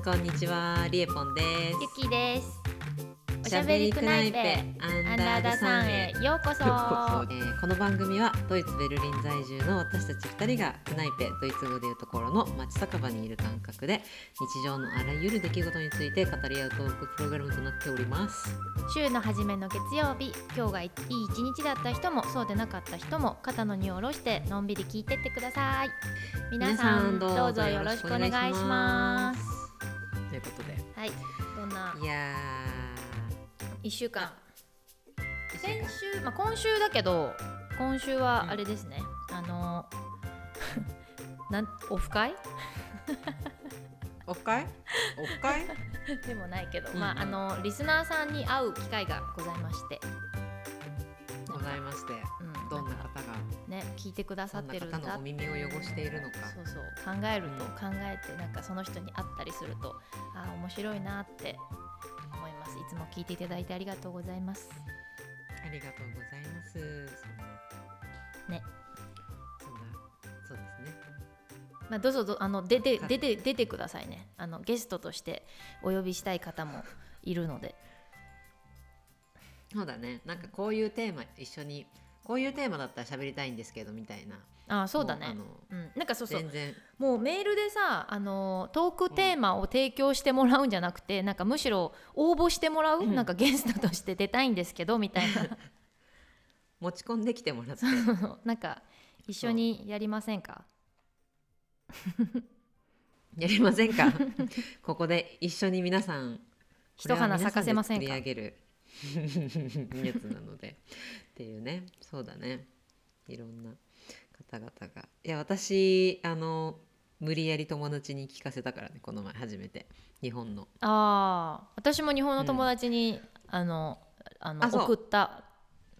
んこんにちはリエポンですゆきです。おしゃべべりクナイイペペアンダーダさんへようこそ。えーこの番組はドイツベルリン在住の私たち2人がクナイペドイツ語でいうところの街酒場にいる感覚で日常のあらゆる出来事について語り合うトークプログラムとなっております週の初めの月曜日、今日がいい一日だった人もそうでなかった人も肩の荷を下ろしてのんびり聞いてってください。皆さんどうぞよろしくお願いします。ということで。はい、どんないや一週間。ー先週、まあ今週だけど、今週はあれですね。あの なん オフ会？オフ会？オフ会？でもないけど、うんまああのリスナーさんに会う機会がございまして、ございまして。うん、どんなか方がね聞いてくださってるんだ方のお耳を汚しているのかそうそう考えると、うん考えてなんかその人に会ったりするとあー面白いなって思いますいつも聞いていただいてありがとうございますありがとうございます。ねそんな。そんな。そうですね。まあどうぞどあの出てか出て出てくださいねあのゲストとしてお呼びしたい方もいるのでそうだね。なんかこういうテーマ一緒に。こういうテーマだったら喋りたいんですけどみたいな。あーそうだねもあのうん、なんかそうそう全然。もうメールでさあのトークテーマを提供してもらうんじゃなくて、なんかむしろ応募してもらう、うんなんかゲストとして出たいんですけどみたいな 持ち込んできてもらって。なんか一緒にやりませんか？やりませんか？ここで一緒に皆さん。一花咲かせませんか？やつなので。っていうね。そうだね。いろんな方々が。いや、私、あの。無理やり友達に聞かせたからね、この前初めて。日本の。ああ私も日本の友達に、あのあのあそう送った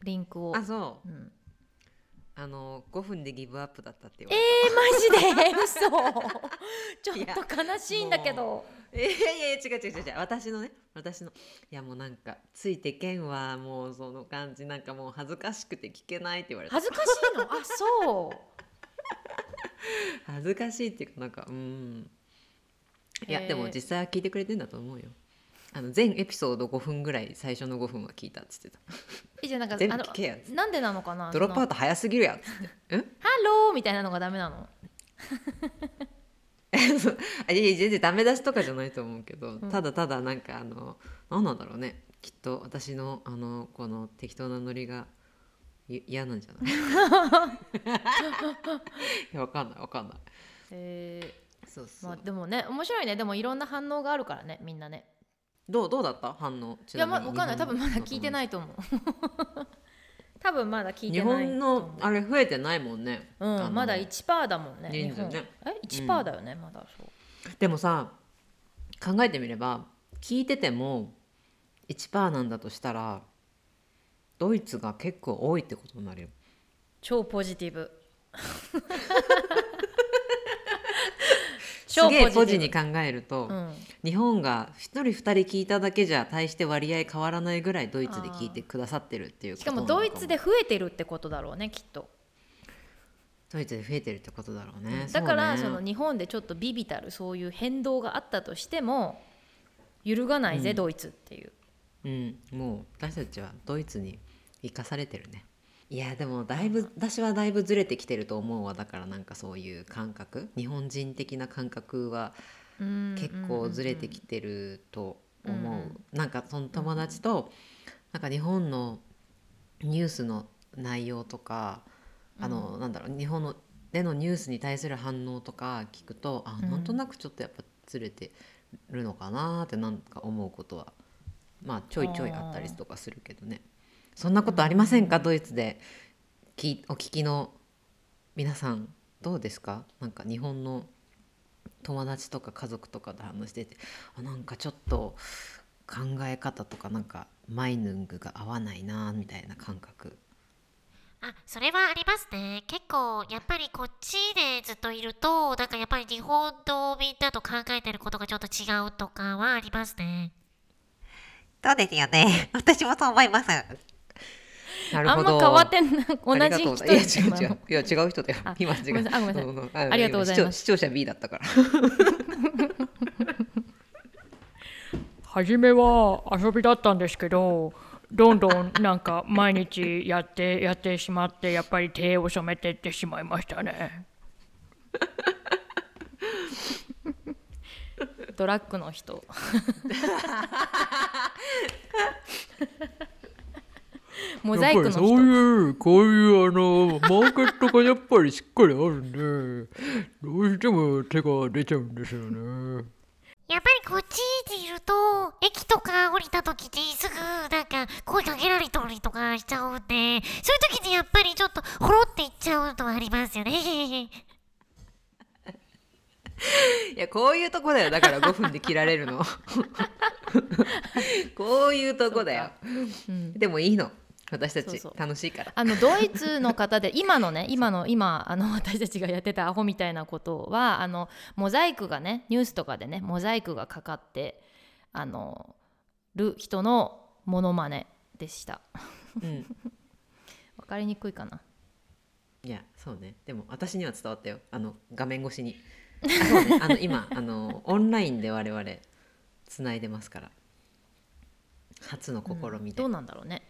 リンクをあ、そう。うん、あの5分でギブアップだったって言わえれー、マジで？嘘ちょっと悲しいんだけどた、いやいやいや違う違う違う違う。私のね私の。いやもうなんかついてけんはもうその感じなんかもう恥ずかしくて聞けないって言われた。恥ずかしいの？あそう。恥ずかしいっていうかなんかうん。いやへー。でも実際は聞いてくれてんだと思うよ。あの全エピソード5分ぐらい最初の5分は聞いたっつってた。えじゃあなんか 全部あの聞けやつって。なんでなのかな？ドロップアウトト早すぎるやっつって。うんハローみたいなのがダメなの？いやいや全然ダメ出しとかじゃないと思うけど、ん。ただただなんかあの何なんだろうね。きっと私のあのこの適当なノリがい嫌なんじゃない？いやわかんないわかんない。えそうそう、ーまあでもね面白いね。でもいろんな反応があるからねみんなね。どうどうだった？反応いやまわかんない。多分まだ聞いてないいと思う 多分まだ聞いてない日本のあれ増えてないもんね、うんまだ1%だもんね。人数ね。え1%だよね、まだそう。でもさ考えてみれば聞いてても1%なんだとしたらドイツが結構多いってことになるよ。超ポジティブ すげえポジに考えると、ブうん。日本が1人2人聞いただけじゃ大して割合変わらないぐらいドイツで聞いてくださってるっていうこしかもドイツで増えてるってことだろうねきっと。ドイツで増えてるってことだろうね、だからそねそうの日本でちょっとビビたるそういう変動があったとしても揺るがないぜ、うん。ドイツっていう。うん。もう私たちはドイツに生かされてるねいやでもだいぶ私はだいぶずれてきてると思うわ。だからなんかそういう感覚。日本人的な感覚は結構ずれてきてると思う、うん。なんかその友達となんか日本のニュースの内容とか、あのなんだろう日本のでのニュースに対する反応とか聞くとあうん。なんとなくちょっとやっぱずれてるのかなってなんか思うことはまあちょいちょいあったりとかするけどねそんなことありませんか、ドイツできお聞きの皆さんどうですか？なんか日本の友達とか家族とかで話しててあなんかちょっと考え方とかなんかマイヌングが合わないなみたいな感覚あ、それはありますね。結構、やっぱりこっちでずっといると、なんかやっぱり日本とみんなと考えてることがちょっと違うとかはありますね。そうですよね。私もそう思います。あんま変わってんな同じ人ですいや違う人だよ。あ今違う。あごめんなさい。ありがとうございます。視聴者 B だったから。初めは遊びだったんですけどどんどんなんか毎日やってやってしまってやっぱり手を染めてってしまいましたね。ドラッグの人 モザイクの人いうこういうあのマーケットがやっぱりしっかりあるんでどうしても手が出ちゃうんですよねやっぱりこっちでいると、駅とか降りた時にすぐなんか声かけられたりとかしちゃうんで、そういう時にやっぱりちょっとほろっていっちゃうのはありますよね。いやこういうとこだよだから5分で切られるのこういうとこだよ、うんでもいいの私たち楽しいから。あのドイツの方で 今のね今の今あの 私たちがやってたアホみたいなことはあのモザイクがねニュースとかでねモザイクがかかってあのる人のモノマネでした。うん。わかりにくいかな。いやそうね。でも私には伝わったよ。あの画面越しに。あそうねあの今あのオンラインで我々つないでますから。初の試みで、どうなんだろうね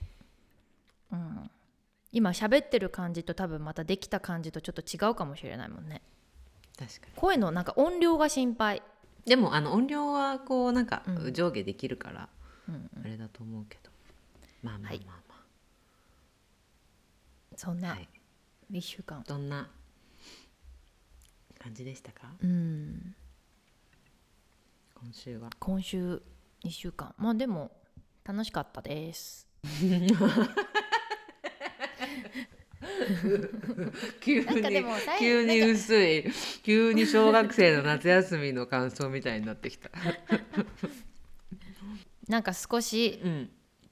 うん。今喋ってる感じと多分またできた感じとちょっと違うかもしれないもんね。確かに。声のなんか音量が心配。でもあの音量はこうなんかうん。上下できるから、うんあれだと思うけど。まあまあはいまあ。まそんあ、は、ない。1週間。どんな感じでしたか？うん。今週は。今週2週間。まあでも楽しかったです 急に急に薄い急に小学生の夏休みの感想みたいになってきた。なんか少しうん。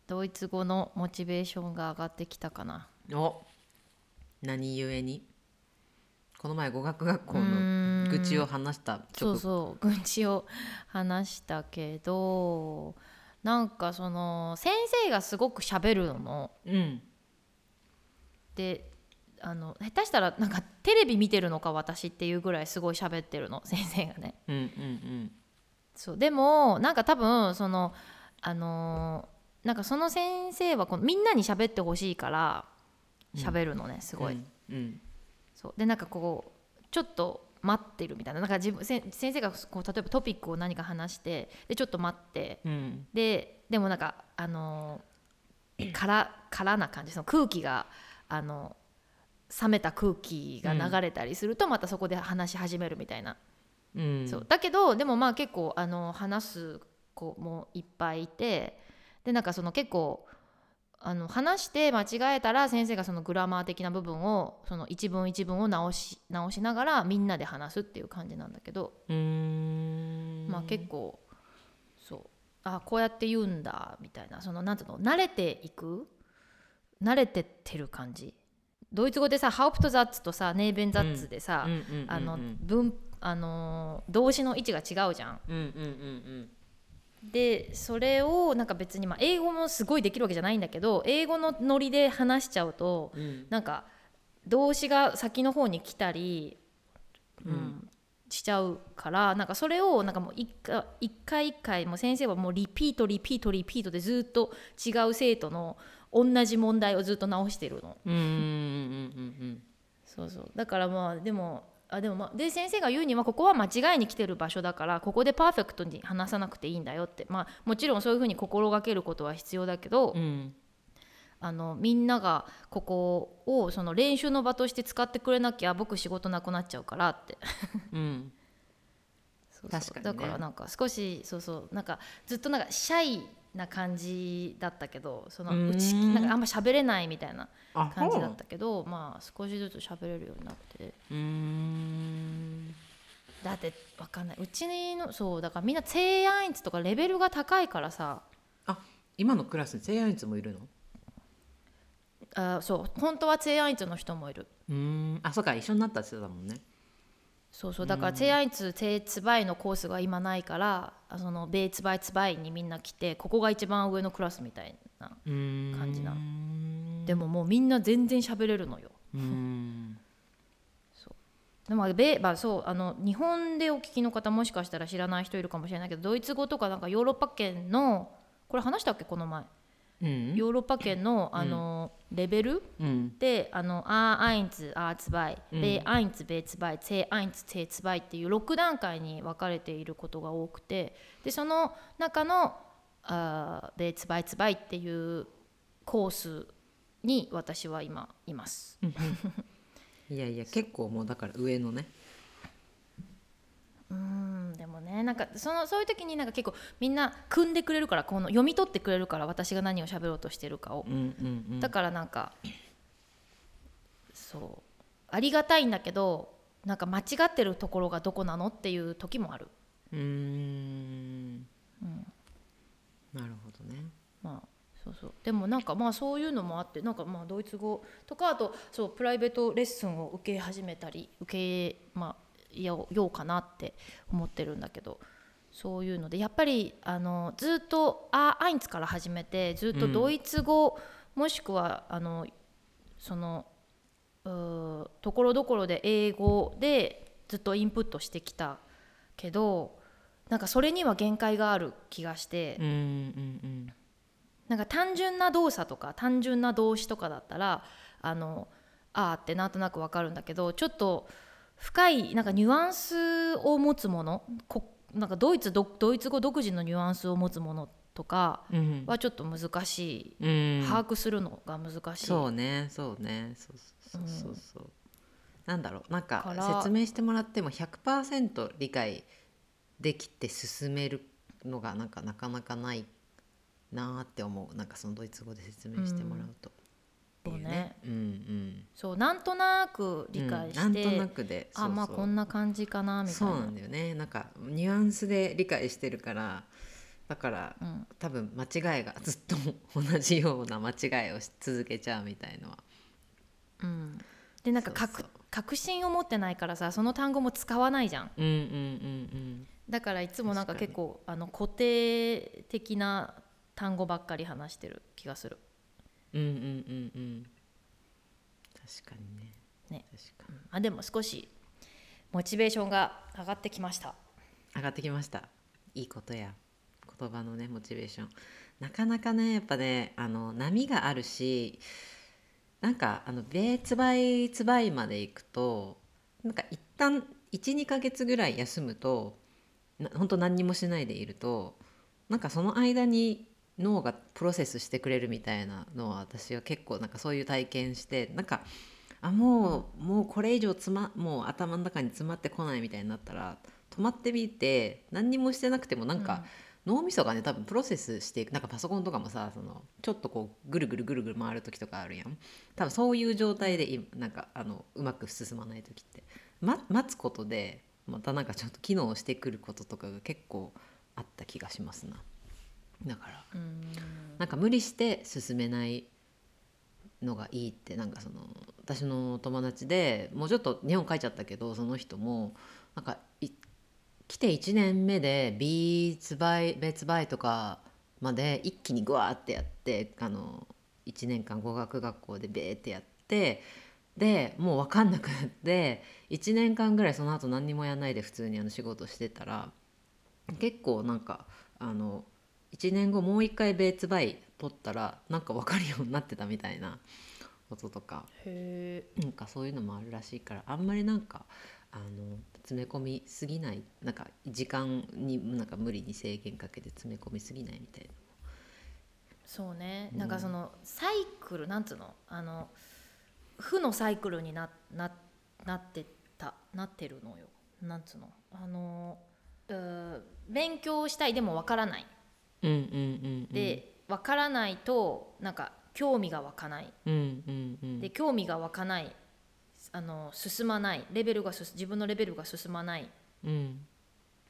ドイツ語のモチベーションが上がってきたかな。お何故に？この前語学学校の愚痴を話したそうそう愚痴を話したけどなんかその先生がすごく喋るの。うん。であの下手したらなんかテレビ見てるのか私っていうぐらいすごい喋ってるの先生がね。うんうんそうでもなんか多分そのあのーなんかその先生はこのみんなに喋ってほしいから喋るのね、すすごい、うんそうでなんかこうちょっと待ってるみたいな。なんか自分先生がこう例えばトピックを何か話してでちょっと待って。うん。ででもなんかあのー空空な感じ。その空気があの冷めた空気が流れたりするとまたそこで話し始めるみたいな、うん。そう。だけどでもまあ結構あの話す子もいっぱいいてでなんかその結構あの話して間違えたら先生がそのグラマー的な部分をその一文一文を直し直しながらみんなで話すっていう感じなんだけど、うーん。まあ結構そう。あこうやって言うんだみたいな。そのなんていうの慣れていく？慣れてってる感じ？ドイツ語でさハウプトザッツとさネーベンザッツでさ、動詞の位置が違うじゃん。うんうんうんでそれをなんか別にまあ英語もすごいできるわけじゃないんだけど英語のノリで話しちゃうとうんうん。なんか動詞が先の方に来たり、うんうん。しちゃうからなんかそれをなんかもう一回一回一回もう先生はもうリピートリピートリピートでずっと違う生徒の同じ問題をずっと直してるの。うんうんうんうんそうそう。だからまあでもあでもまあで先生が言うにはここは間違いに来てる場所だからここでパーフェクトに話さなくていいんだよって。まあもちろんそういうふうに心がけることは必要だけど、うん。うんあのみんながここをその練習の場として使ってくれなきゃ僕仕事なくなっちゃうからって。うん。そうだからなんか少しそうそう。なんかずっとなんかシャイな感じだったけどそのうちなんかあんま喋れないみたいなあ感じだったけどまあ少しずつ喋れるようになって。うーん。だってわかんない。うちのそうだからみんなツェーアインツとかレベルが高いからさ。あ今のクラスにセイアインツもいるの？あそう。本当はツェーアインツの人もいる。うーん。あそうか一緒になったって言ってたもんねそうそうだからツェーアインツバイのコースが今ないからあそのベイツバイツバイにみんな来てここが一番上のクラスみたいな感じなでももうみんな全然喋れるのよ。そう。でも米まあそうあの日本でお聞きの方もしかしたら知らない人いるかもしれないけどドイツ語とかなんかヨーロッパ圏のこれ話したっけこの前。うんヨーロッパ圏のあの、レベルうん。であの A1、A2、うん。B1、B2、C1、C2 っていう6段階に分かれていることが多くてでその中のあー B2、B2 っていうコースに私は今います。いやいや結構もうだから上のねうんでもねなんかそのそういう時になんか結構みんな組んでくれるからこの読み取ってくれるから私が何を喋ろうとしてるかを。うんうんうん。だからなんかそうありがたいんだけどなんか間違ってるところがどこなのっていう時もある。うーん。なるほどね。まあそうそう。でもなんかまあそういうのもあってなんかまあドイツ語とかあとそうプライベートレッスンを受け始めたり受けまあよようかなって思ってるんだけどそういうのでやっぱりあのずっとあアインツから始めてずっとドイツ語、もしくはあのそのところどころで英語でずっとインプットしてきたけどなんかそれには限界がある気がして。うんうんなんか単純な動作とか単純な動詞とかだったらあのあーってなんとなくわかるんだけどちょっと深いなんかニュアンスを持つものこなんかドイツドドイツ語独自のニュアンスを持つものとかうん。うんはちょっと難しい、うん。把握するのが難しい。そうねそうね。そうそうそうそう、なんだろう。なんか説明してもらっても100%理解できて進めるのがなんかなかなかないなーって思うなんかそのドイツ語で説明してもらうと、っていうね。うんうん。そうなんとなく理解して、うんなんとなくであまあこんな感じかなみたいな。そうなんだよね。なんかニュアンスで理解してるからだから、うん。多分間違いが ずっと同じような間違いをし続けちゃうみたいのは。うん、でなんか確信を持ってないからさその単語も使わないじゃん。うんうんうんだからいつもなんか結構あの固定的な単語ばっかり話してる気がする。うんうんうんうん。うん確かにね。ね。確かに。あでも少しモチベーションが上がってきました。上がってきました。いいことや。言葉のねモチベーション。なかなかねやっぱねあの波があるしなんかあの米つばいつばいまで行くとなんか一旦12ヶ月ぐらい休むとな本当何にもしないでいるとなんかその間に脳がプロセスしてくれるみたいなのは私は結構なんかそういう体験してなんかあもうもうこれ以上つまもう頭の中に詰まってこないみたいになったら止まってみて何にもしてなくてもなんか、脳みそがね多分プロセスしていくなんかパソコンとかもさそのちょっとこうぐるぐるぐるぐる回る時とかあるやん。多分そういう状態で今なんかあのうまく進まない時って、ま、待つことでまたなんかちょっと機能してくることとかが結構あった気がしますなだから。うん。なんか無理して進めないのがいいってなんかその私の友達でもうちょっと日本帰っちゃったけどその人もなんかい来て1年目で B つばい別バイとかまで一気にグワーってやってあの1年間語学学校でベーってやってでもう分かんなくなって1年間ぐらいその後何にもやんないで普通にあの仕事してたら結構なんかあの1年後もう一回ベーツバイ取ったらなんか分かるようになってたみたいなこととか。へなんかそういうのもあるらしいからあんまりなんかあの詰め込みすぎない。なんか時間になんか無理に制限かけて詰め込みすぎないみたいな。そうね。なんかそのサイクルなんつうの？あの負のサイクルになななってたなってるのよ。なんつうの？あのうー勉強したい。でもわからないでわからないとなんか興味が湧かない。うんうんうん。で興味が湧かないあの進まない。レベルが自分のレベルが進まない。うん。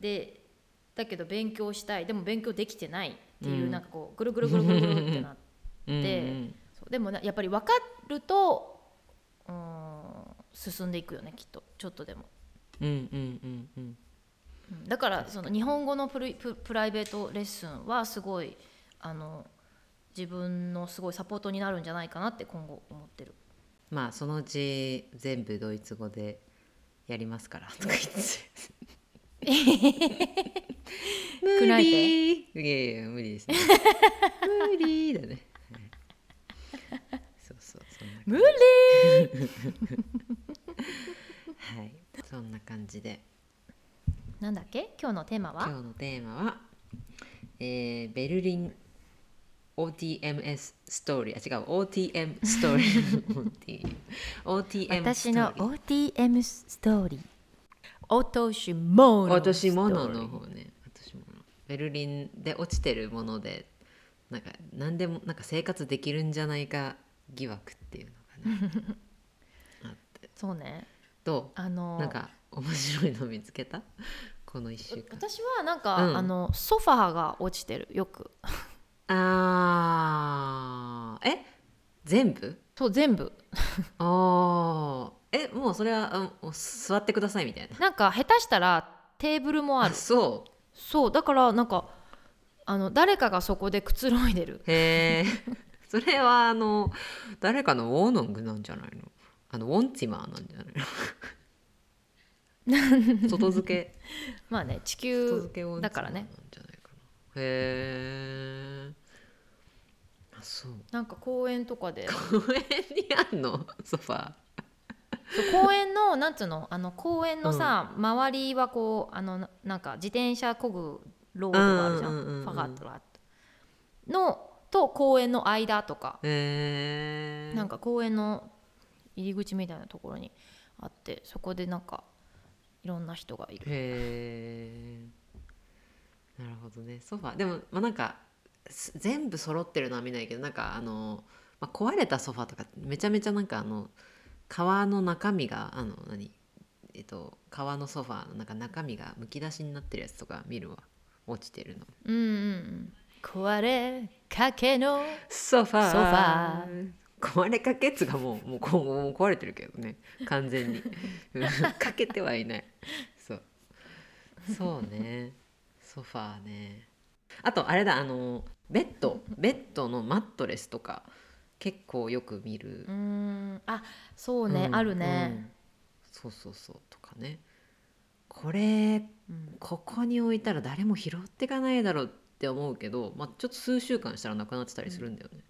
でだけど勉強したい。でも勉強できてないっていう、うん。なんかこうぐるぐるぐるぐるぐるってなって。うんでもなやっぱり分かるとうーん進んでいくよねきっと。ちょっとでも、うんうんうんうんうんだからその日本語のプリププライベートレッスンはすごいあの自分のすごいサポートになるんじゃないかなって今後思ってる。まあそのうち全部ドイツ語でやりますからとか言って。くなえて無理。いやいや無理ですね。無理だね、はい。そうそうそんな無理。はい。そんな感じでなんだっけ？今日のテーマは？今日のテーマは、えーベルリン OTMS ストーリーあ違う。OTM ストーリー OTM 私の OTM ストーリー落とし物落とし物の方ね。落とし物ベルリンで落ちてるものでなんか何でもなんか生活できるんじゃないか疑惑っていうのがね そうね。どう？あのなんか面白いの見つけた？この1週間。私はなんか、うん。あのソファーが落ちてるよく。あー。え？全部？そう全部。あー。えもうそれはあもう座ってくださいみたいな。なんか下手したらテーブルもああるそう。そうだからなんかあの誰かがそこでくつろいでる。へえそれはあの誰かのウォーノングなんじゃないの？あのウォンティマーなんじゃないの？外付け。まあね地外球だからね。へえあそう。なんか公園とかで。公園にあんの？ソファ公園のなんつうの？あの公園のさ、周りはこうあのななんか自転車こぐロードがあるじゃん,、うんうんうんうんファガットラットのと公園の間とか、へえなんか公園の入り口みたいなところにあってそこでなんかいろんな人がいる。へえなるほどね。ソファー。でもまあなんかす全部揃ってるのは見ないけどなんかあの、まあ、壊れたソファーとかめちゃめちゃなんかあの革の中身があの何えっと革のソファーのなんか中身がむき出しになってるやつとか見るわ。落ちてるの。うんうんうん。壊れかけのソファー。ソファー壊れかけっつがもう もうこうもう壊れてるけどね。完全に。うん。かけてはいない。そう。そうね。ソファーね。あとあれだ。あのベッド。ベッドのマットレスとか結構よく見る。うーん。あそうね、うん。あるね。うん、そうそうそうとかね。これうん。ここに置いたら誰も拾ってかないだろうって思うけど、まあ、ちょっと数週間したらなくなってたりするんだよね、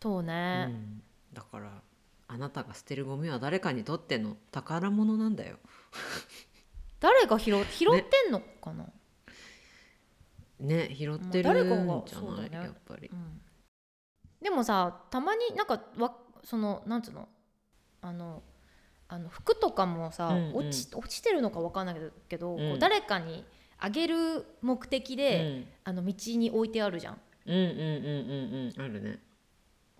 そうね、うん。だからあなたが捨てるゴミは誰かにとっての宝物なんだよ。誰が拾拾ってんのかな、ね。拾ってるんじゃない、ねやっぱり。うん。でもさたまになんかわそのなんつうの？あのあの服とかもさ、うんうん。落ち落ちてるのかわかんないけど、こううん。誰かにあげる目的で、あの道に置いてあるじゃん。うん、うんうんうんうんうん。あるね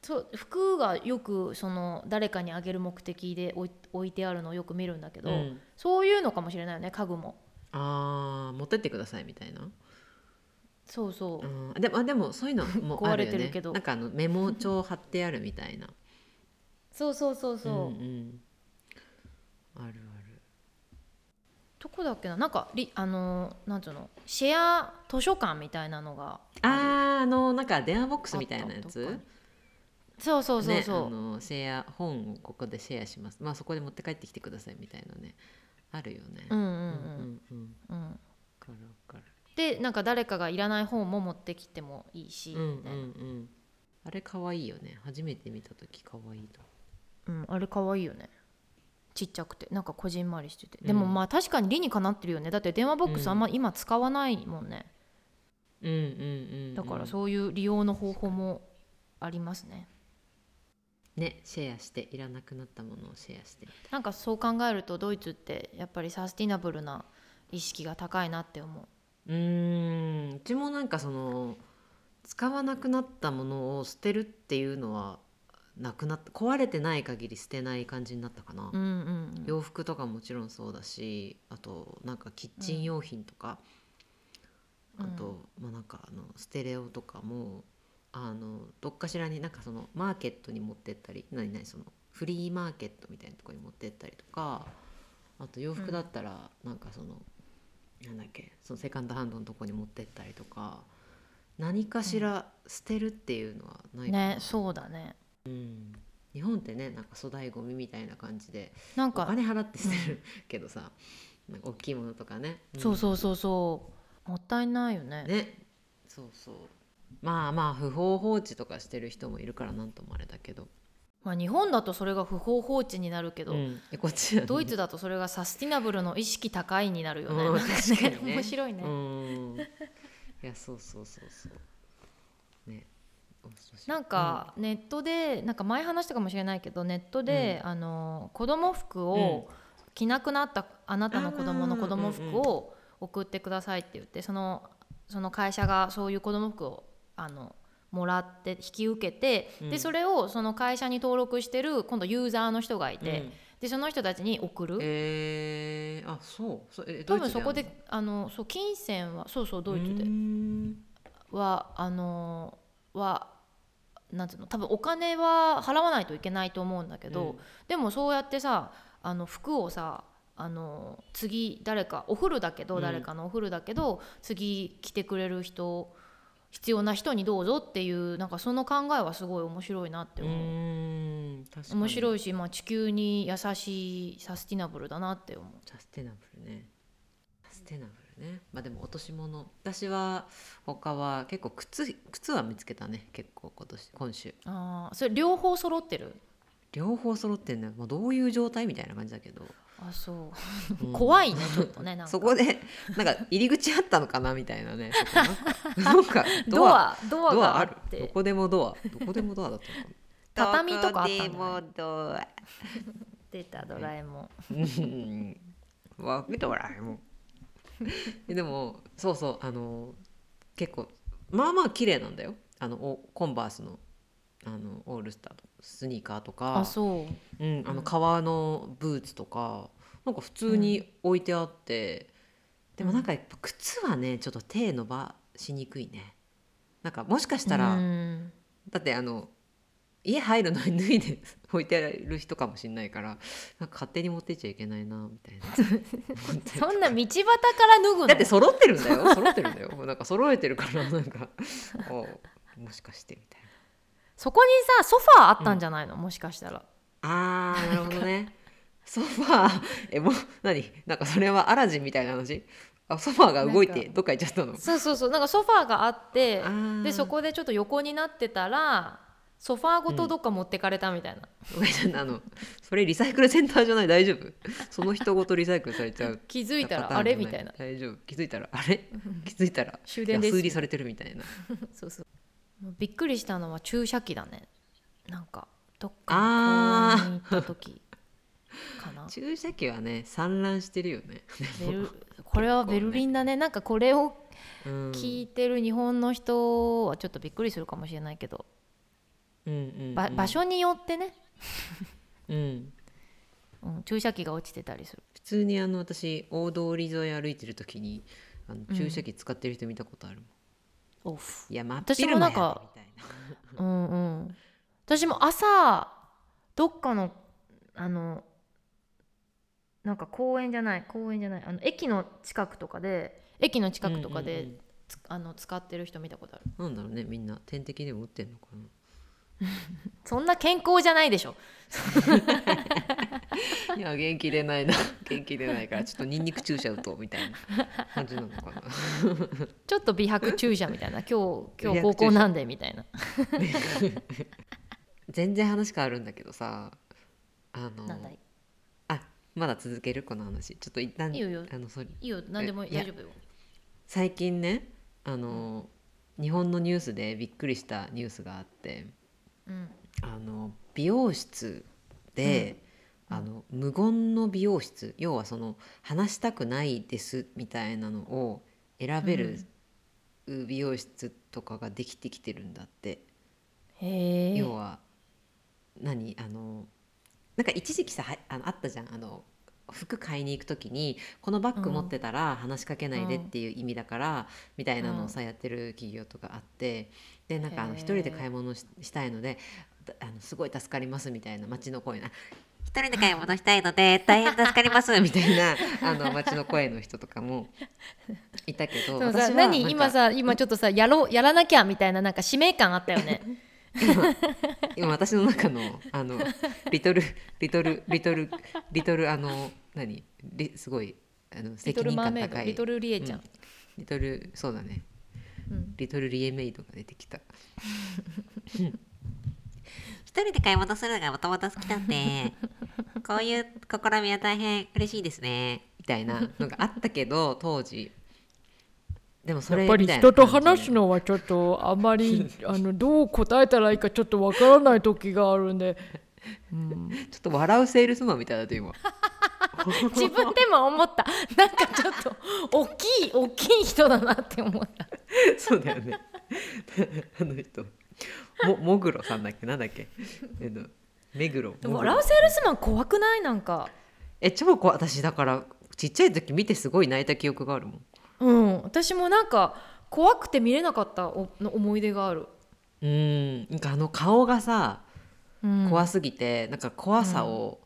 そう服がよくその誰かにあげる目的で置い置いてあるのをよく見るんだけど、うん。そういうのかもしれないよね家具も。あー持ってってくださいみたいな。そうそう、うんでもあでもそういうのもあるよね。壊れてるけど。なんかあのメモ帳貼ってあるみたいな。そうそうそうそう。んうん、あるある。どこだっけな？なんかりあのーなんつうの？シェア図書館みたいなのがあーあのなんか電話ボックスみたいなやつ？そうそうそうそう、ね、あのシェア本をここでシェアします。まあそこで持って帰ってきてくださいみたいなね。あるよね。うんうんうん。うんでなんか誰かがいらない本も持ってきてもいいし、うんうんうん。あれ可愛いよね。初めて見た時可愛いと。うん、あれ可愛いよね。ちっちゃくてなんかこじんまりしてて、うん。でもまあ確かに理にかなってるよね。だって電話ボックスあんま今使わないもんね、うんうんうんうん。だからそういう利用の方法もありますねねシェアしていらなくなったものをシェアしてな。んかそう考えるとドイツってやっぱりサスティナブルな意識が高いなって思う。うーん。うちもなんかその使わなくなったものを捨てるっていうのはなくなった壊れてない限り捨てない感じになったかな、うんうんうん。洋服とかもちろんそうだしあとなんかキッチン用品とか、うん。あと、まあ、なんかあのステレオとかもあのどっかしらになんかそのマーケットに持ってったり何何そのフリーマーケットみたいなところに持ってったりとかあと洋服だったらなんかその、なんだっけそのセカンドハンドのとこに持ってったりとか何かしら捨てるっていうのはないかな。ねそうだね。うん。日本ってねなんか粗大ごみみたいな感じでおなんか金払って捨てるけどさ、なんか大きいものとかね、んそうそうそうそう。もったいないよね。ね。そうそうまあまあ不法放置とかしてる人もいるからなんともあれだけど、まあ日本だとそれが不法放置になるけど、うん。えこっちはね。ドイツだとそれがサスティナブルの意識高いになるよね。うん。ね。面白いね。うん。いやそうそうそうそう。ね。なんかネットでなんか前話したかもしれないけどネットで、あの子供服を着なくなったあなたの子供の子供服を送ってくださいって言ってそのその会社がそういう子供服をあのもらって引き受けて、うん。でそれをその会社に登録してる今度ユーザーの人がいて、うん。でその人たちに送る。えー、あそう。そえ多分そこであのそう金銭はそうそうドイツで。はあのはなんていうの多分お金は払わないといけないと思うんだけど、うん。でもそうやってさあの服をさあの次誰かお風呂だけど、うん。誰かのお風呂だけど次来てくれる人必要な人にどうぞっていうなんかその考えはすごい面白いなってう。思う。面白いし、まあ、地球に優しいサスティナブルだなって思う。サステナブルね。サステナブルね。まあでも落とし物私は他は結構靴靴は見つけたね。結構今年今週。あーそれ両方揃ってる？両方揃ってんのよ。もうどういう状態みたいな感じだけど、あそう。うん。怖いねちょっとねそこでなんか入り口あったのかなみたいなね なんかドア。ドアがあドアある。どこでもドア。どこでもドアだったの。か な畳とかあったんじゃないどこでもドア。出たドラえもん。うん。わドラ えもんえでもそうそうあの結構まあまあ綺麗なんだよ。あのおコンバースのあのオールスターとスニーカーとかあそう。うん、あの革のブーツとかなんか普通に置いてあって、でもなんかやっぱ靴はねちょっと手伸ばしにくいね。なんかもしかしたら、うん。だってあの家入るのに脱いで 置いてある人かもしれないからなんか勝手に持ってっちゃいけないなみたいな。そんな道端から脱ぐの？だって揃ってるんだよ。揃ってるんだよ。なんか揃えてるからなんか。おもしかしてみたいなそこにさソファーあったんじゃないの、もしかしたら。あーなるほどね。ソファーえもう何なんかそれはアラジンみたいな話？あソファーが動いてどっか行っちゃったの？そうそうそう。なんかソファーがあってでそこでちょっと横になってたらソファーごとどっか持ってかれたみたいな、ごめんあのそれリサイクルセンターじゃない？大丈夫？その人ごとリサイクルされちゃう。気づいたらあれみたいな。大丈夫。気づいたらあれ？気づいたら終電です。安売りされてるみたいな。そうそうびっくりしたのは注射器だね。なんかどっかの公園に行った時かな。注射器はね散乱してるよね。これはベルリンだね。なんかこれをうん。聞いてる日本の人はちょっとびっくりするかもしれないけど、うんうんうん。ば場所によってね、うん。うん、注射器が落ちてたりする。普通にあの私大通り沿い歩いてる時にあの注射器使ってる人見たことあるもん、オフいや真っ私昼間やもなんかみたいな。うんうん。私も朝どっかのあのなんか公園じゃない公園じゃないあの駅の近くとかで駅の近くとかで、あの使ってる人見たことある。なんだろうねみんな。点滴でも打ってんのかなそんな健康じゃないでしょ。いや元気出ないな。元気出ないからちょっとニンニク注射打とうみたいな感じなのかな。ちょっと美白注射みたいな。今日 今日高校なんでみたいな。全然話変わるんだけどさあのなんだい？あまだ続ける？この話。ちょっと一旦いいよあのそれいいよ。何でも大丈夫よ。最近ねあの、日本のニュースでびっくりしたニュースがあってうんあの美容室で、あの無言の美容室要はその話したくないですみたいなのを選べる美容室とかができてきてるんだって、要は何？あのなんか一時期さはあのあったじゃん。あの服買いに行く時にこのバッグ持ってたら話しかけないでっていう意味だから、みたいなのをさやってる企業とかあってでなんかあの一人で買い物ししたいのであのすごい助かりますみたいな街の声な。一人で買い物したいので大変助かります。みたいなあの街の声の人とかもいたけど私何今さ今ちょっとさやろうやらなきゃみたいななんか使命感あったよね。今私の中のあのリトルリトルリトルリトルあの何リすごいあのリ責任感高い。リトルリエちゃん、リトルそうだねうん。リトルリエメイドが出てきた。一人で買い物するのがもともと好きなんで、こういう試みは大変嬉しいですね。みたいなのがあったけど 当時。でもそれやっぱりみたいな人と感じ話すのはちょっとあんまりあのどう答えたらいいかちょっとわからない時があるんで、うん、ちょっと笑うセールスマンみたいだと今。自分でも思った。なんかちょっと大きい大きい人だなって思った そうだよね。あの人。ももぐろさんだっけ？なんだっけ？えっと目黒。笑うセールスマン怖くない？なんか。え超怖い。私だからちっちゃい時見てすごい泣いた記憶があるもん。うん。私もなんか怖くて見れなかったおの思い出がある、うん。なんかあの顔がさうん、怖すぎて、なんか怖さを、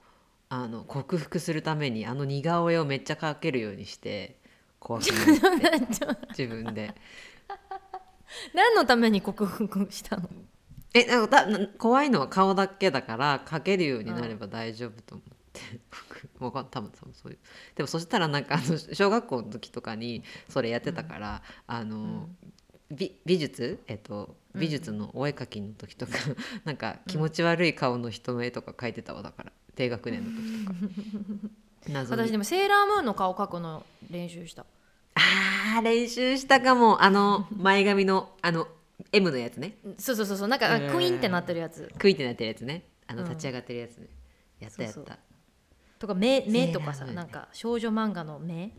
あの克服するためにあの似顔絵をめっちゃ描けるようにして怖くなって。自分で 何のために克服したの？えなんかだな怖いのは顔だけだから描けるようになれば大丈夫と思って、僕多分多分そういう。でもそしたらなんかあの小学校の時とかにそれやってたから、あの、美美術、えっと、美術のお絵描きの時とか、なんか気持ち悪い顔の人の絵とか描いてたわだから低学年の時とか。私でもセーラームーンの顔描くの練習したあー練習したかも。あの 前髪のあの M のやつね。そうそうそうそう。なんか、あうん。クイーンってなってるやつ。クイってなってるやつね。あのうん。立ち上がってるやつね、やったやった。そうそう。とか目目とかさなんか少女漫画の目？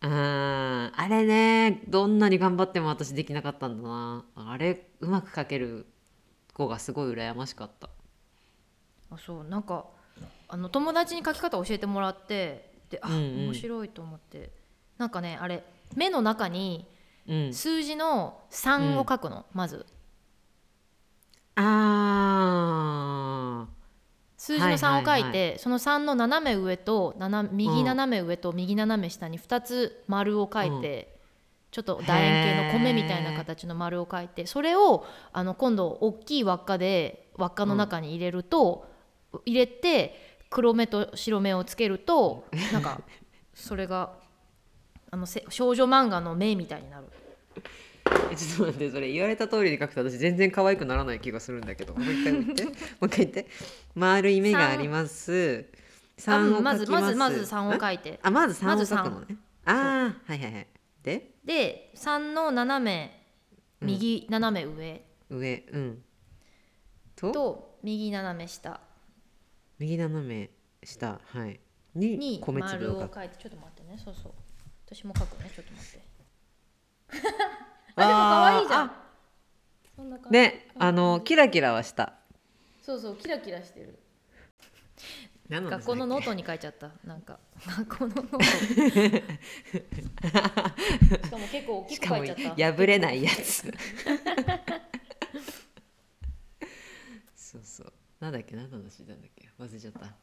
あーあれねどんなに頑張っても私できなかったんだな。あれうまく描ける子がすごい羨ましかった。あそう。なんかあの友達に描き方教えてもらってであ、うんうん。面白いと思ってなんかねあれ目の中にうん。数字の3を書くの、まず。あ数字の3を書いて、はいはいその3の斜め上と斜右斜め上と右斜め下に2つ丸を書いて、ちょっと楕円形の米みたいな形の丸を書いてそれをあの今度大きい輪っかで輪っかの中に入れると、入れて黒目と白目をつけるとなんか それがあのせ少女漫画の目みたいになる。ー えちょっと待ってそれ言われた通りに描くと私全然可愛くならない気がするんだけど。もう一回言って。もう一回言って。丸い目があります。あ3をまずまずまず3を書いて。あまず3まずを書くのね。ああはいはいはい。で？で3の斜め右斜め上。上うん。と？と右斜め下。右斜め下。はい。にに米粒丸を書いて。ちょっと待ってね。そうそう私も書くねちょっと待って。ああでも可愛いじゃん。あそんな感じ。ねあのキラキラはした。そうそうキラキラしてる。何学校のノートに書いちゃった。なんか 学校のノート。しかも結構大きく書いちゃった。破れないやつ。そうそう。なんだっけ何の話なんだっけ。忘れちゃった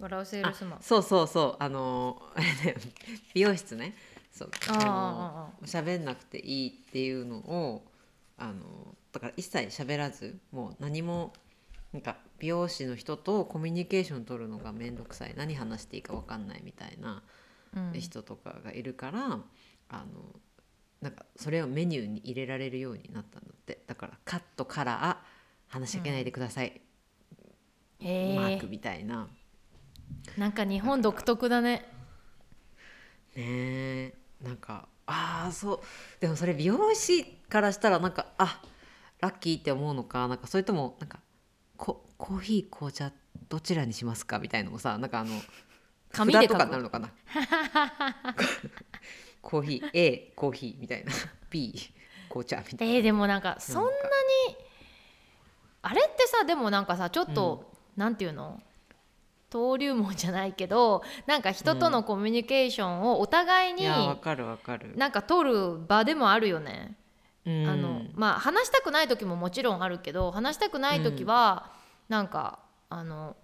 笑うセールスマンそうそうそう。あの 美容室ね。そう。あの喋んなくていいっていうのをあのだから一切喋らずもう何もなんか美容師の人とコミュニケーション取るのが面倒くさい。何話していいか分かんないみたいなうん。人とかがいるから、あのなんかそれをメニューに入れられるようになったんだって。だからカットカラー話しかけないでください、へえマークみたいななんか日本独特だね。ねえ。なんかああそう。でもそれ美容師からしたらなんかあラッキーって思うのかなんかそれともなんかココーヒー紅茶どちらにしますかみたいのもさなんかあの紙でとかになるのかな。コーヒー A コーヒーみたいな。B 紅茶みたいな。えー、でもなんかそんなにあれってさでもなんかさちょっと、なんていうの？登竜門じゃないけどなんか人とのコミュニケーションをお互いいにやわかるわかる。なんか取る場でもあるよね。うん。あのまあ話したくない時ももちろんあるけど話したくない時は、なんかあの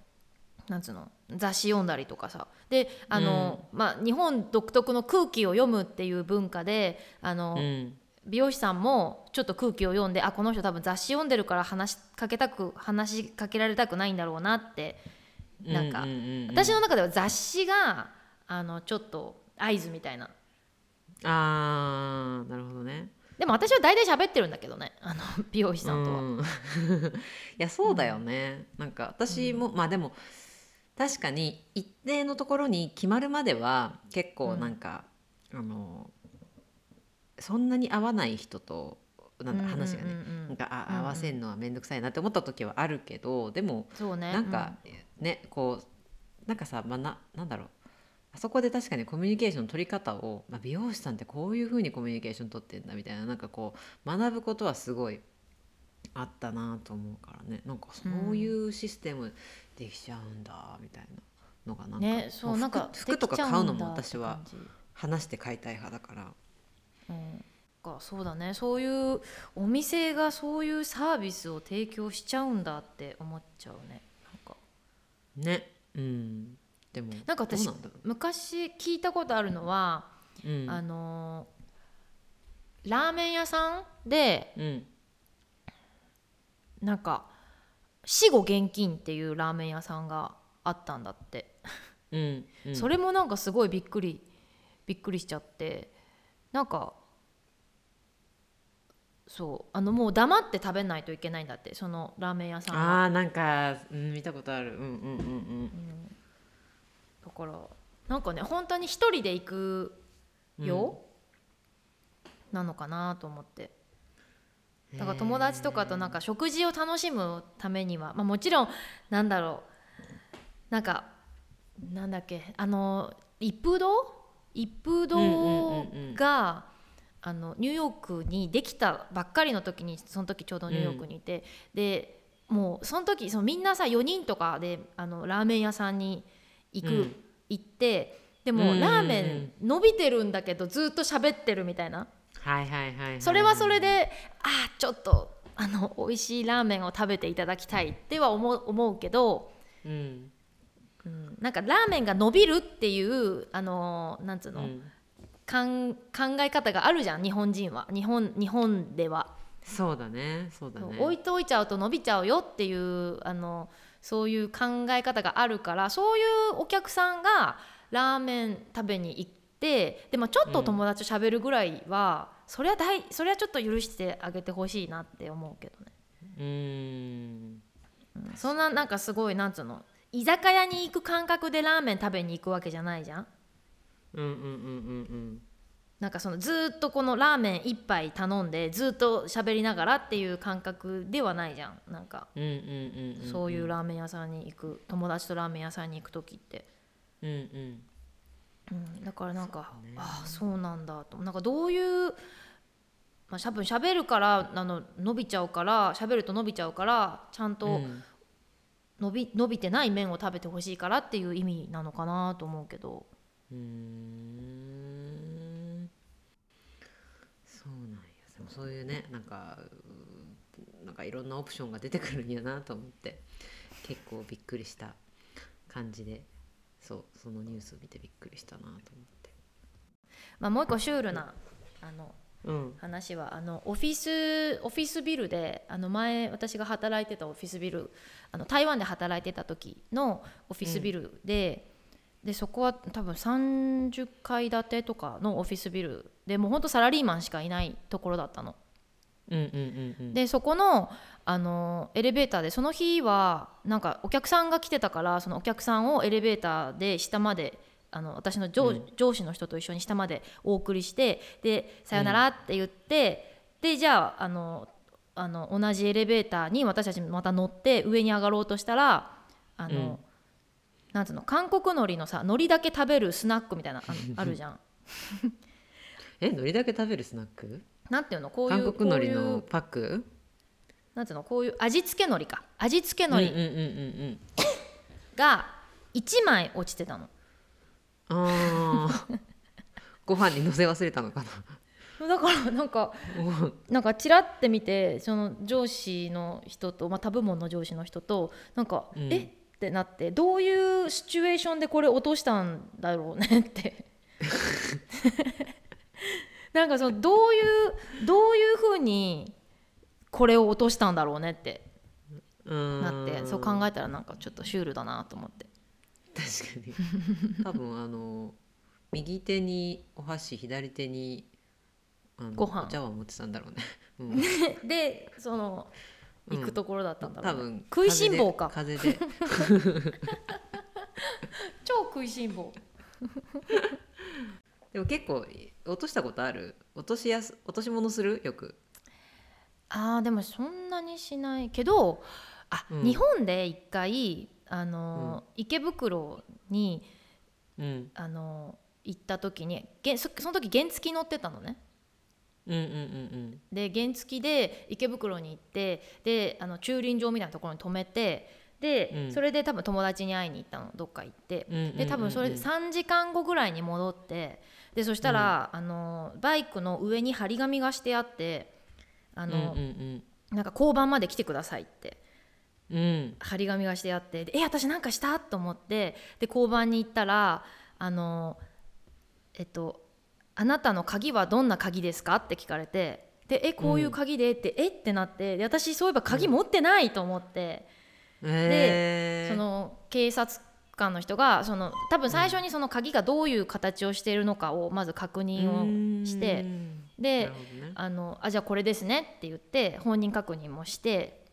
なんつうの雑誌読んだりとかさ。であの、まあ、日本独特の空気を読むっていう文化であの、うん。美容師さんもちょっと空気を読んであこの人多分雑誌読んでるから話しかけたく話しかけられたくないんだろうなってなんか、うううん私の中では雑誌があのちょっと合図みたいな。あーなるほどね。でも私は大体喋ってるんだけどねあの 美容師さんとは。うん。いやそうだよね、なんか私も、まあでも確かに一定のところに決まるまでは結構なんか、あのそんなに合わない人となん話がね、うんうんうん。なんかあうんうん合わせるのは面倒くさいなって思った時はあるけどでもそうね。なんか、ねこうなんかさ、まあ、ななんだろう。あそこで確かにコミュニケーションの取り方を、まあ、美容師さんってこういうふうにコミュニケーション取ってんだみたいななんかこう学ぶことはすごいあったなと思うからね。なんかそういうシステムできちゃうんだみたいなのがなんか,、ねそうなんか服服とか買うのも私は話して買いたい派だから。うんかそうだね。そういうお店がそういうサービスを提供しちゃうんだって思っちゃうねね。うん。でもなんか私昔聞いたことあるのは、う、うん、あのーラーメン屋さんでうん。なんか死後現金っていうラーメン屋さんがあったんだって、うん。うん。それもなんかすごいびっくりびっくりしちゃってなんかそう。あのもう黙って食べないといけないんだってそのラーメン屋さんは。あーなんか、うん、見たことある。うんうんうんだからなんかね本当に一人で行くよ、なのかなと思って。だから友達とかとなんか食事を楽しむためには、まあ、もちろんなんだろう。なんかなんだっけあの一風堂？一風堂うんうんうんうん。があのニューヨークにできたばっかりの時にその時ちょうどニューヨークにいて、でもうその時そのみんなさ4人とかであのラーメン屋さんに行く、うん。行ってでもうん。うんうんラーメン伸びてるんだけどずっと喋ってるみたいな。はいはいはいはい。それはそれであーちょっとあの美味しいラーメンを食べていただきたいっては思う思うけど、うん。うん、なんかラーメンが伸びるっていうあのなんつうの、うん考え方があるじゃん日本人は。日本日本では、そうだねそうだね。置いといちゃうと伸びちゃうよっていうあのそういう考え方があるからそういうお客さんがラーメン食べに行ってでもちょっと友達と喋るぐらいは、それは大それはちょっと許してあげてほしいなって思うけどね。うーんそんななんかすごいなんつうの？居酒屋に行く感覚でラーメン食べに行くわけじゃないじゃんうんうんうんうんなんかそのずーっとこのラーメン一杯頼んでずっと喋りながらっていう感覚ではないじゃんなんか。うんうんうんうんそういうラーメン屋さんに行く友達とラーメン屋さんに行く時って、うんうん。うん、だからなんかああそうなんだと。なんかどういうまあ多分喋るからあの伸びちゃうから喋ると伸びちゃうからちゃんとうん。伸び伸びてない麺を食べてほしいからっていう意味なのかなと思うけど。うー。んそうなんや。でもそういうねなんかなんかいろんなオプションが出てくるんやなと思って結構びっくりした感じでそうそのニュースを見てびっくりしたなと思って。まあ、もう一個シュールなあのうん。話はあのオフィスオフィスビルであの前私が働いてたオフィスビルあの台湾で働いてた時のオフィスビルで,、でそこは多分30階建てとかのオフィスビルでもうほんとサラリーマンしかいないところだったの。うんうんうんうん。でそこのあのエレベーターでその日はなんかお客さんが来てたからそのお客さんをエレベーターで下まであの私の上,、上司の人と一緒に下までお送りしてで「さよなら」って言って、でじゃああのあの同じエレベーターに私たちまた乗って上に上がろうとしたらあの、うんなんつうの？韓国海苔のさ海苔だけ食べるスナックみたいなあ あるじゃん。え海苔だけ食べるスナック？なんていうの？こういう韓国海苔のパック？なんていうの？こういう味付け海苔か。味付け海苔うんうんが1枚落ちてたの。うんあー。ご飯にのせ忘れたのかな？だからなんかなんかチラって見てその上司の人と、まあ、他部門の上司の人となんか、うん。え？ってなってどういうシチュエーションでこれ落としたんだろうねって。なんかそのどういうどういうふうにこれを落としたんだろうねって。うんなってそう考えたらなんかちょっとシュールだなと思って。確かに。多分あの右手にお箸左手にご飯。お茶碗持ってたんだろうね、うん。でその行くところだったんだろうね、多分食いしん坊か。風で 超食いしん坊。でも結構落としたことある？落としやす落とし物する？よく。あーでもそんなにしないけどあ、うん。日本で一回あの、池袋にうん。あの行った時にげそその時原付乗ってたのねうんうんうんで原付で池袋に行ってであの駐輪場みたいなところに止めてで、うん。それで多分友達に会いに行ったのどっか行って、うんうんうんうん。で多分それ3時間後ぐらいに戻ってでそしたら、あのバイクの上に張り紙がしてあってあうんの、うんうん。なんか交番まで来てくださいって。うんうん。張り紙がしてあって。でえ私なんかした？と思ってで交番に行ったらあのえっと「あなたの鍵はどんな鍵ですか?」って聞かれてで「えこういう鍵で」って「え？っ?」てなってで私そういえば鍵持ってないと思って、えー、その警察官の人がその多分最初にその鍵がどういう形をしているのかをまず確認をしてでね。あのあじゃあこれですねって言って本人確認もして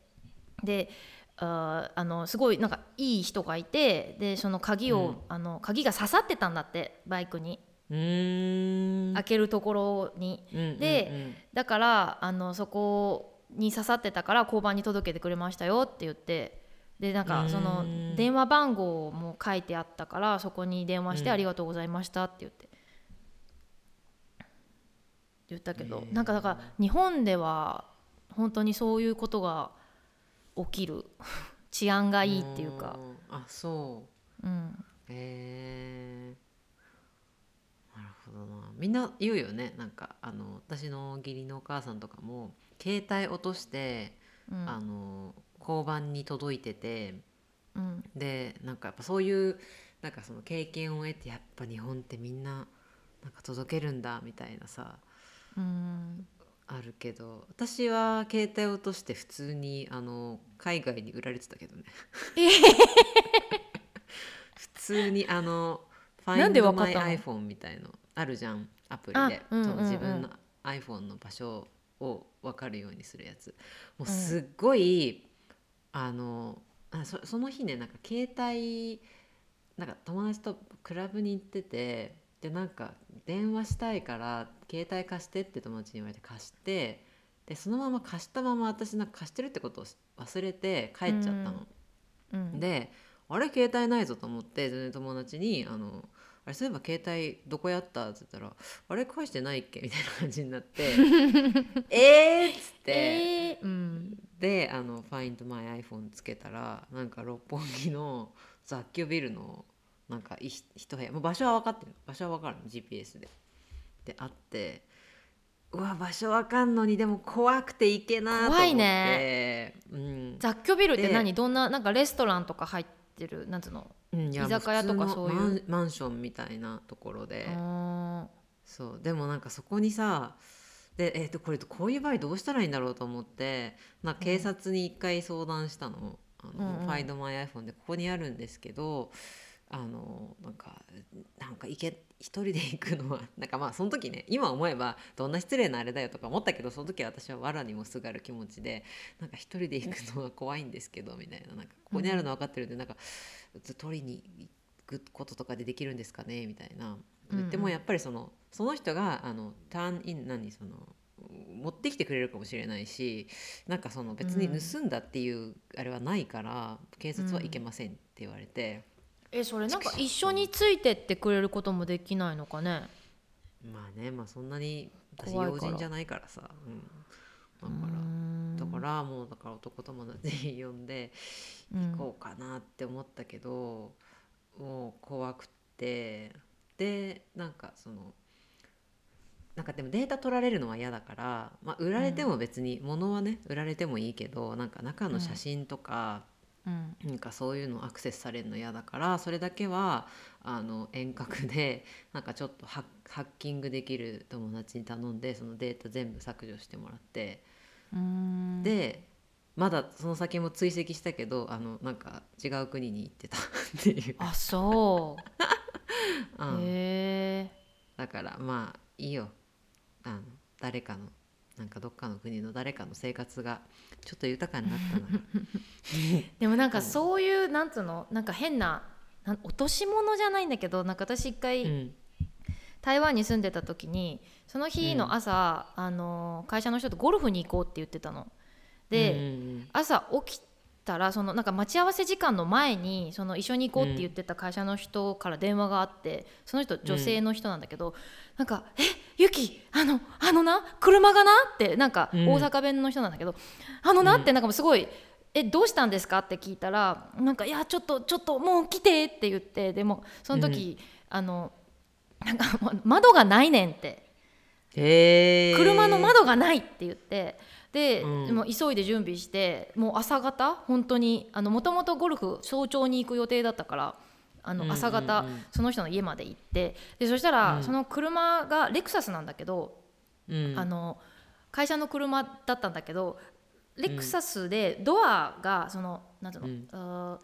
でああのすごいなんかいい人がいてでその鍵を、うん。あの鍵が刺さってたんだってバイクに開けるところに。うんうんうん。でだからあのそこに刺さってたから交番に届けてくれましたよって言ってでなんかそのうん電話番号も書いてあったからそこに電話して「うん。ありがとうございました」って言って。言ったけど、なんかだから日本では本当にそういうことが起きる。治安がいいっていうか、うん。あそう。うん、へえなるほどなみんな言うよね。なんかあの私の義理のお母さんとかも携帯落として、うん。あの交番に届いててうん。でなんかやっぱそういうなんかその経験を得てやっぱ日本ってみんななんか届けるんだみたいなさうん。あるけど私は携帯落として普通にあの海外に売られてたけどね。普通にあの「なんで Find わかった My の iPhone」みたいのあるじゃんアプリあで、うんうんうん。その自分の iPhone の場所を分かるようにするやつ。もうすっごい、あのあそその日ねなんか携帯なんか友達とクラブに行っててでなんか電話したいから携帯貸してって友達に言われて貸してでそのまま貸したまま私なんか貸してるってことを忘れて帰っちゃったの。うんであれ携帯ないぞと思って友達にあの「あれそういえば携帯どこやった?」って言ったら「あれ返してないっけ?」みたいな感じになって「えー!」っつって。えーうんであの「Find My iPhone」つけたらなんか六本木の雑居ビルのなんかい一部屋もう場所は分かってる場所は分かるの GPS で。であってうわ場所分かんのにでも怖くて行けなと思って怖いねうん雑居ビルってで何？どんななんかレストランとか入ってるなんつうの？うん居酒屋とかそういう。マンションみたいなところで、あそう。でもなんかそこにさで、えー、とこれこういう場合どうしたらいいんだろうと思ってな警察に一回相談したの「あのうんうん。Find My iPhone」でここにあるんですけどあのなんかなんか行け一人で行くのはなんかまあその時ね今思えばどんな失礼なあれだよとか思ったけどその時は私は藁にもすがる気持ちでなんか一人で行くのは怖いんですけどみたいななんかここにあるの分かってるんでなんか取りに行くこととかでできるんですかねみたいな。言ってもやっぱりそのその人があのターンイン何その持ってきてくれるかもしれないしなんかその別に盗んだっていうあれはないから警察はいけませんって言われて、えそれなんか一緒についてってくれることもできないのかね？まあねまあそんなに私怖いから。用心じゃないからさ、うん、だからだからもうだから男友達呼んでうん。行こうかなって思ったけど、もう怖くって。でなんかそのなんかでもデータ取られるのは嫌だから、まあ、売られても別に物はね売られてもいいけどなんか中の写真とか、うん。なんかそういうのアクセスされるの嫌だからそれだけはあの遠隔で なんかちょっとハッキングできる友達に頼んでそのデータ全部削除してもらって、うん。でまだその先も追跡したけどあのなんか違う国に行ってた っていう、あそう、うん。へえ。だからまあいいよ。あの誰かのなんかどっかの国の誰かの生活がちょっと豊かになったなら でもなんかそういうなんつうのなんか変ななん落とし物じゃないんだけどなんか私一回、うん。台湾に住んでた時にその日の朝、あの会社の人とゴルフに行こうって言ってたの。で、うんうん。朝起きたらそのなんか待ち合わせ時間の前にその一緒に行こうって言ってた会社の人から電話があってその人女性の人なんだけど、なんか「えゆきあのあのな車がな」ってなんかうん。大阪弁の人なんだけど「あのな」うん。ってなんかもうすごい「えどうしたんですか?」って聞いたら「なんかいやちょっとちょっともう来て」って言ってでもその時、あのなんか窓がないねんって。車の窓がないって言ってで、うん。もう急いで準備してもう朝方本当にもともとゴルフ早朝に行く予定だったからあうんうんうん。の朝方、その人の家まで行ってでそしたら、うん。その車がレクサスなんだけど、うん。あの会社の車だったんだけどレクサスでドアがそのなんていうの、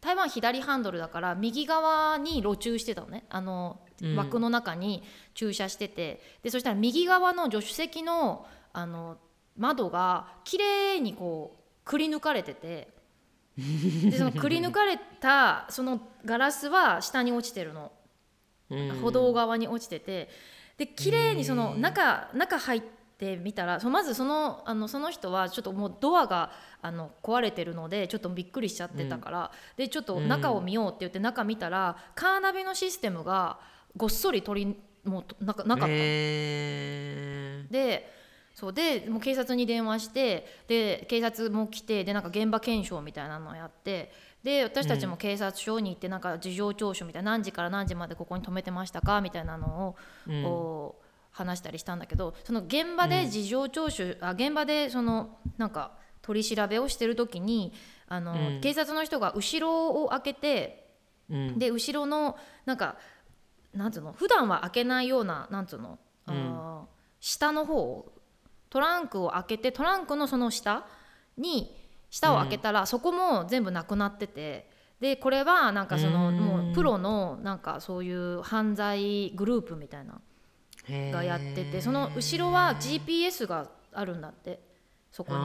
台湾左ハンドルだから右側に路駐してたのね。あのうん。枠の中に駐車してて、でそしたら右側の助手席のあの窓が綺麗にこうくり抜かれてて。でそのくり抜かれたそのガラスは下に落ちてるの。うん。歩道側に落ちてて。で綺麗にその中中入ってみたらそのまずそのあのその人はちょっともうドアがあの壊れてるのでちょっとびっくりしちゃってたから、でちょっと中を見ようって言って中見たらカーナビのシステムがごっそり取りもうとなかなかったの。へー。でそうでもう警察に電話してで警察も来てでなんか現場検証みたいなのをやってで私たちも警察署に行ってなんか事情聴取みたいな何時から何時までここに止めてましたかみたいなのを、うん。こう話したりしたんだけどその現場で事情聴取、あ現場でそのなんか取り調べをしてる時にあの、うん。警察の人が後ろを開けてうん。で後ろのなんかなんつうの普段は開けないようななんつうの、あー下の方トランクを開けてトランクのその下に下を開けたら、そこも全部なくなっててでこれはなんかそのうん。もうプロのなんかそういう犯罪グループみたいながやっててその後ろは GPS があるんだってそこに。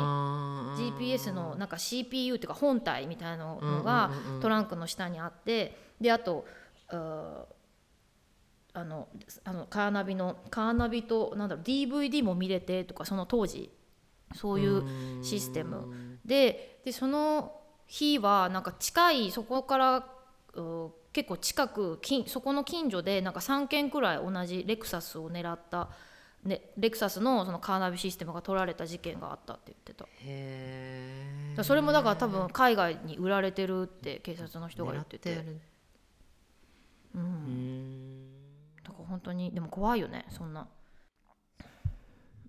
GPS のなんか CPU っていうか本体みたいなのうんがトランクの下にあってであとあのあのカーナビのカーナビとなんだろう DVD も見れてとかその当時。そういうシステム。ででその日はなんか近いそこからう結構近く近そこの近所でなんか3件くらい同じレクサスを狙った、ね、レクサスのそのカーナビシステムが取られた事件があったって言ってた。へそれもだから多分海外に売られてるって警察の人が言ってて。ううん本当に。でも怖いよねそんな。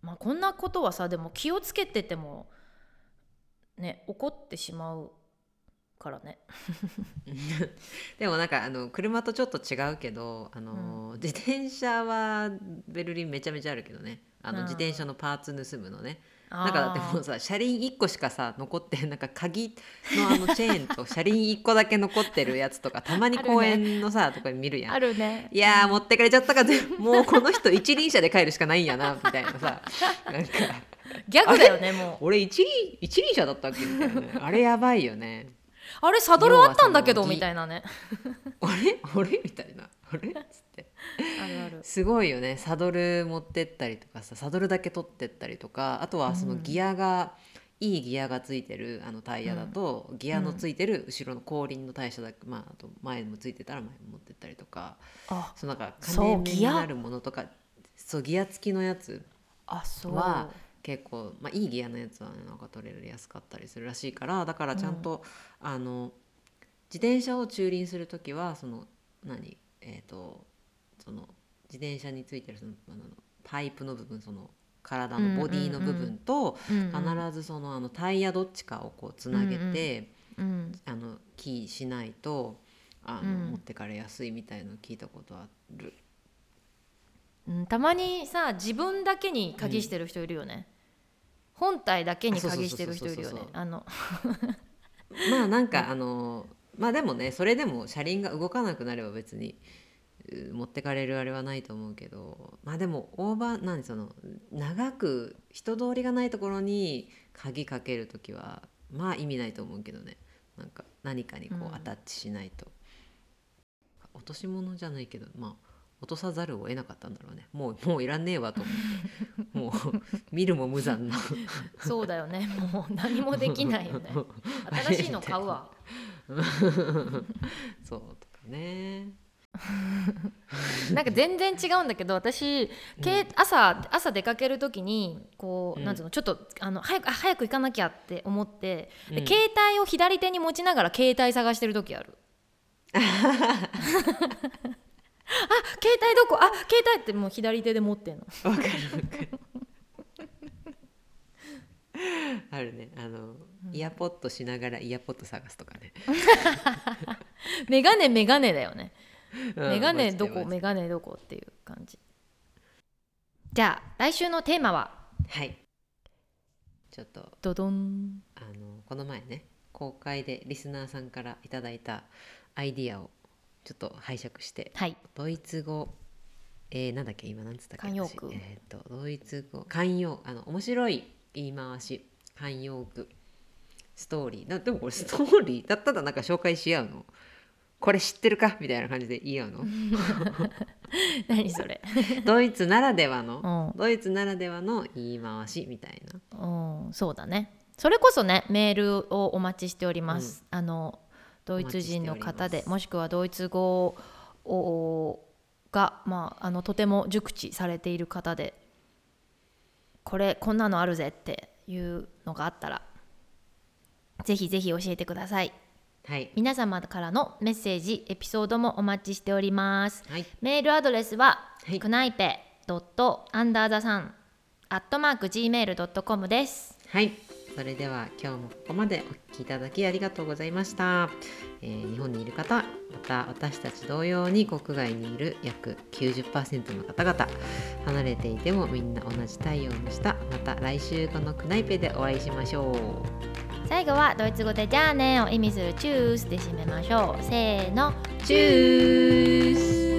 まあこんなことはさでも気をつけててもね怒ってしまうからね。でもなんかあの車とちょっと違うけどあの、自転車はベルリンめちゃめちゃあるけどねあうん。の自転車のパーツ盗むのね。なんかだってもうさ車輪1個しかさ残ってなんか鍵のあの チェーンと車輪1個だけ残ってるやつとかたまに公園のさ、とかで見るやん。あるね。いやー持ってかれちゃったかぜもうこの人一輪車で帰るしかないんやなみたいなさ。なんか。ギャグだよねもう。俺一輪一輪車だったっけみたいなね。あれやばいよね。あれサドルあったんだけどみたいなね。あれ？あれ？みたいな。あれ？っつって あるある。すごいよね。サドル持ってったりとかさサドルだけ取ってったりとかあとはそのギアが、いいギアがついてるあのタイヤだと、ギアのついてる後ろの後輪のタイヤだけ、まあ、あと前もついてたら前も持ってったりとかあそのなんか金目にギアなるものとかそうギア付きのやつあそう。は結構、まあ、いいギアのやつはねなんか取れやすかったりするらしいからだからちゃんと、あの自転車を駐輪する時はその何？えっ、とその自転車についてるそのパイプの部分その体のボディの部分と、うんうん必ずそのあのタイヤどっちかをこうつなげて、うんあのキーしないとあの、うん。持ってかれやすいみたいの聞いたことある。うん、たまにさ自分だけに鍵してる人いるよね、本体だけに鍵してる人いるよね。あの。まあなんかあのまあでもねそれでも車輪が動かなくなれば別にう持ってかれるあれはないと思うけどまあでもオーバーなんその長く人通りがないところに鍵かける時はまあ意味ないと思うけどね。なんか何かにこうん。うアタッチしないと、落とし物じゃないけどまあ落とさざるを得なかったんだろうね。もう もういらねえわと思って。もう見るも無残な。そうだよね。もう何もできないよね。新しいの買うわ。そうとかね なんか全然違うんだけど私、け朝朝出かける時にこう、うん。なんつうのちょっとあの早くあ早く行かなきゃって思って、でうん。携帯を左手に持ちながら携帯探してる時ある。あ携帯どこ？あ携帯ってもう左手で持ってんの。わかる。わかるあるね。あの、イヤポッドしながらイヤポッド探すとかね、メガネメガネだよね。うんメガネどこ？メガネどこっていう感じ。じゃあ来週のテーマは？はい。ちょっとドドン。あのこの前ね公開でリスナーさんからいただいたアイディアをちょっと拝借してはい。ドイツ語えー、なんだっけ？今なんつったっけ？慣用句。私。えっ、とドイツ語慣用あの面白い言い回し。慣用句。ストーリー。なでもこれストーリー？だったらなんか紹介し合うの？これ知ってるか？みたいな感じで言い合うの？何それ？ドイツならではのうん。ドイツならではの言い回し？みたいな。うん、そうだね。それこそね、メールをお待ちしております。あのドイツ人の方です。もしくはドイツ語をがまああのとても熟知されている方で、これこんなのあるぜっていうのがあったら、ぜひぜひ教えてください。はい。皆様からのメッセージ、エピソードもお待ちしております。はい。メールアドレスは、はい。クナイペドットアンダーザさんアットマーク gmail.com です。はい。それでは今日もここまでお聞きいただきありがとうございました、えー日本にいる方また私たち同様に国外にいる約90%の方々離れていてもみんな同じ太陽の下また来週このクナイペでお会いしましょう最後はドイツ語でじゃあねを意味するチュースで締めましょう。せーのチュース。